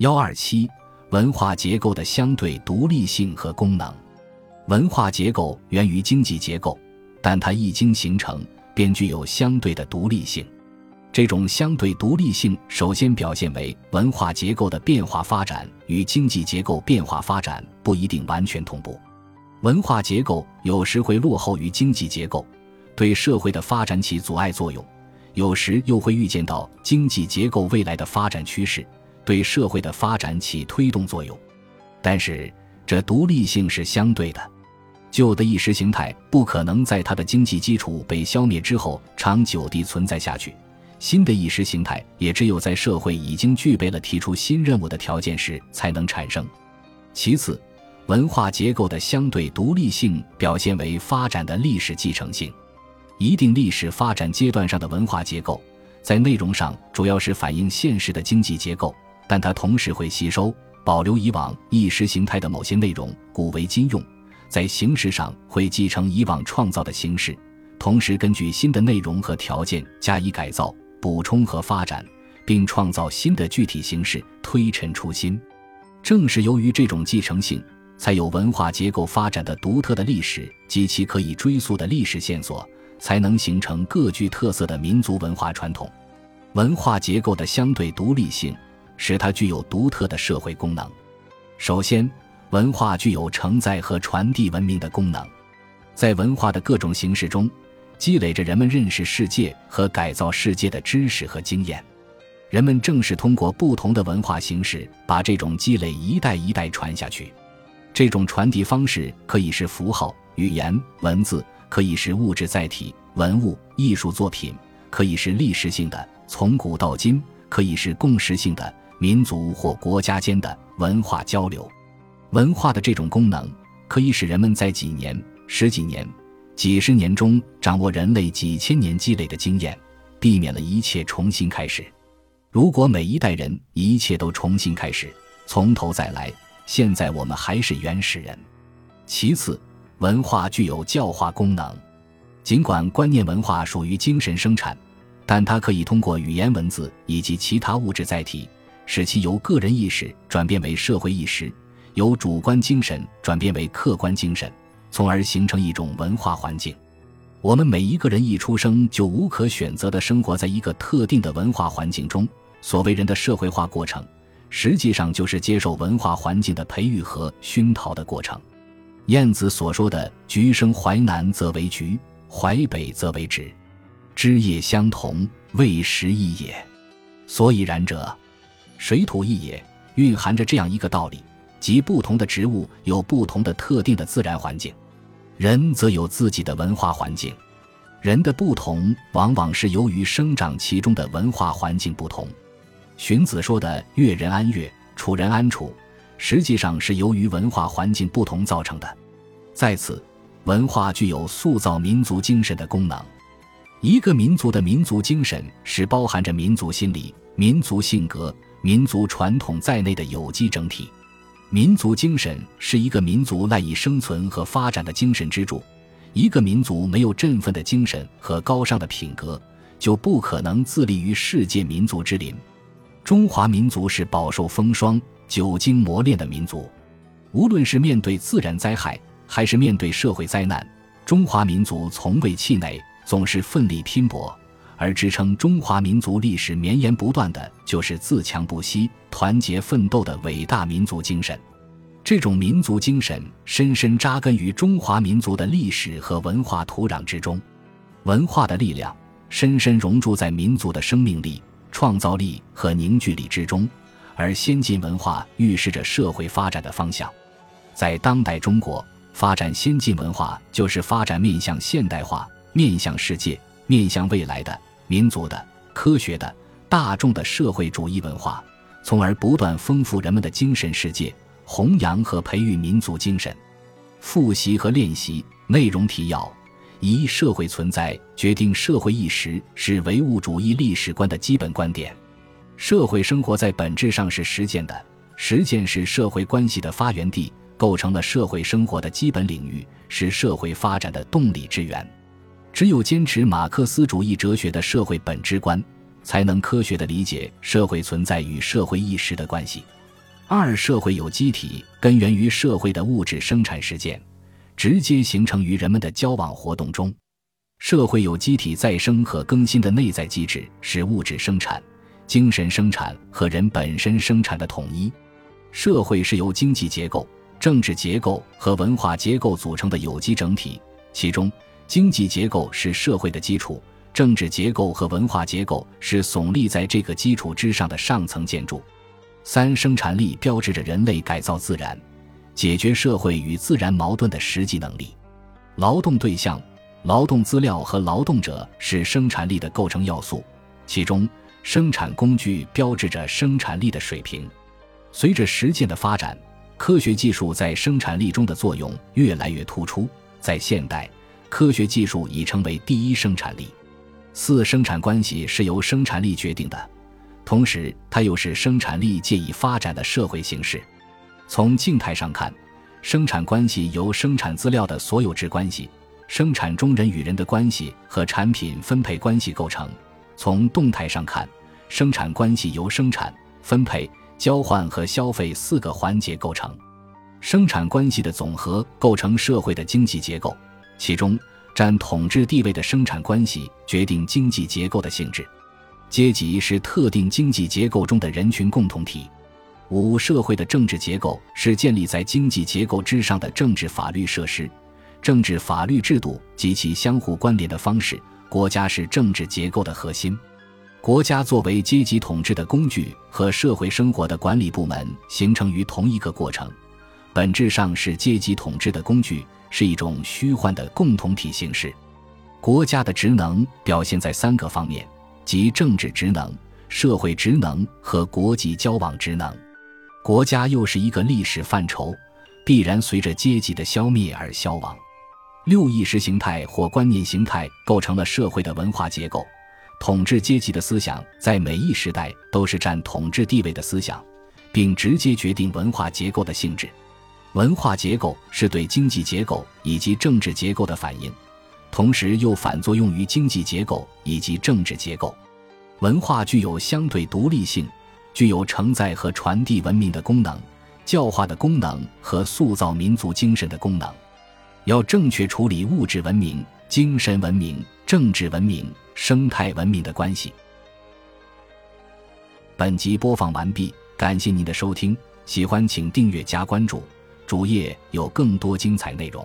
幺二七，文化结构的相对独立性和功能。文化结构源于经济结构，但它一经形成便具有相对的独立性。这种相对独立性首先表现为文化结构的变化发展与经济结构变化发展不一定完全同步。文化结构有时会落后于经济结构，对社会的发展起阻碍作用；有时又会预见到经济结构未来的发展趋势，对社会的发展起推动作用。但是，这独立性是相对的，旧的意识形态不可能在它的经济基础被消灭之后长久地存在下去，新的意识形态也只有在社会已经具备了提出新任务的条件时才能产生。其次。文化结构的相对独立性表现为发展的历史继承性。一定历史发展阶段上的文化结构，在内容上主要是反映现实的经济结构，但它同时会吸收、保留以往意识形态的某些内容，古为今用；在形式上会继承以往创造的形式，同时根据新的内容和条件加以改造、补充和发展，并创造新的具体形式，推陈出新。正是由于这种继承性。才有文化结构发展的独特的历史及其可以追溯的历史线索，才能形成各具特色的民族文化传统。文化结构的相对独立性，使它具有独特的社会功能。首先，文化具有承载和传递文明的功能，在文化的各种形式中，积累着人们认识世界和改造世界的知识和经验。人们正是通过不同的文化形式，把这种积累一代一代传下去。这种传递方式可以是符号、语言、文字，可以是物质载体、文物、艺术作品，可以是历史性的，从古到今，可以是共识性的，民族或国家间的文化交流。文化的这种功能，可以使人们在几年、十几年、几十年中掌握人类几千年积累的经验，避免了一切重新开始。如果每一代人一切都重新开始，从头再来。现在我们还是原始人。其次，文化具有教化功能。尽管观念文化属于精神生产，但它可以通过语言文字以及其他物质载体，使其由个人意识转变为社会意识，由主观精神转变为客观精神，从而形成一种文化环境。我们每一个人一出生就无可选择地生活在一个特定的文化环境中。所谓人的社会化过程。实际上就是接受文化环境的培育和熏陶的过程。晏子所说的“橘生淮南则为橘，淮北则为枳”，枝叶相同，味实异也。所以然者，水土异也，蕴含着这样一个道理：即不同的植物有不同的特定的自然环境，人则有自己的文化环境。人的不同，往往是由于生长其中的文化环境不同。荀子说的“悦人安悦，处人安处”，实际上是由于文化环境不同造成的。在此，文化具有塑造民族精神的功能。一个民族的民族精神是包含着民族心理、民族性格、民族传统在内的有机整体。民族精神是一个民族赖以生存和发展的精神支柱。一个民族没有振奋的精神和高尚的品格，就不可能自立于世界民族之林。中华民族是饱受风霜、久经磨练的民族，无论是面对自然灾害，还是面对社会灾难，中华民族从未气馁，总是奋力拼搏。而支撑中华民族历史绵延不断的，就是自强不息、团结奋斗的伟大民族精神。这种民族精神深深扎根于中华民族的历史和文化土壤之中，文化的力量深深融入在民族的生命力。创造力和凝聚力之中，而先进文化预示着社会发展的方向。在当代中国，发展先进文化就是发展面向现代化、面向世界、面向未来的民族的、科学的、大众的社会主义文化，从而不断丰富人们的精神世界，弘扬和培育民族精神。复习和练习内容提要。一、社会存在决定社会意识是唯物主义历史观的基本观点。社会生活在本质上是实践的，实践是社会关系的发源地，构成了社会生活的基本领域，是社会发展的动力之源。只有坚持马克思主义哲学的社会本质观，才能科学地理解社会存在与社会意识的关系，二、社会有机体根源于社会的物质生产实践，直接形成于人们的交往活动中。社会有机体再生和更新的内在机制是物质生产、精神生产和人本身生产的统一。社会是由经济结构、政治结构和文化结构组成的有机整体，其中经济结构是社会的基础，政治结构和文化结构是耸立在这个基础之上的上层建筑。三、生产力标志着人类改造自然、解决社会与自然矛盾的实际能力。劳动对象、劳动资料和劳动者是生产力的构成要素，其中生产工具标志着生产力的水平。随着实践的发展，科学技术在生产力中的作用越来越突出。在现代，科学技术已成为第一生产力。四、生产关系是由生产力决定的。同时，它又是生产力借以发展的社会形式。从静态上看，生产关系由生产资料的所有制关系、生产中人与人的关系和产品分配关系构成；从动态上看，生产关系由生产、分配、交换和消费四个环节构成。生产关系的总和构成社会的经济结构，其中占统治地位的生产关系决定经济结构的性质。阶级是特定经济结构中的人群共同体。五、社会的政治结构是建立在经济结构之上的政治法律设施、政治法律制度及其相互关联的方式。国家是政治结构的核心。国家作为阶级统治的工具和社会生活的管理部门形成于同一个过程，本质上是阶级统治的工具，是一种虚幻的共同体形式。国家的职能表现在三个方面。即政治职能、社会职能和国际交往职能，国家又是一个历史范畴，必然随着阶级的消灭而消亡。六意识形态或观念形态构成了社会的文化结构，统治阶级的思想在每一时代都是占统治地位的思想，并直接决定文化结构的性质。文化结构是对经济结构以及政治结构的反应。同时又反作用于经济结构以及政治结构，文化具有相对独立性，具有承载和传递文明的功能、教化的功能和塑造民族精神的功能。要正确处理物质文明、精神文明、政治文明、生态文明的关系。本集播放完毕，感谢您的收听，喜欢请订阅加关注，主页有更多精彩内容。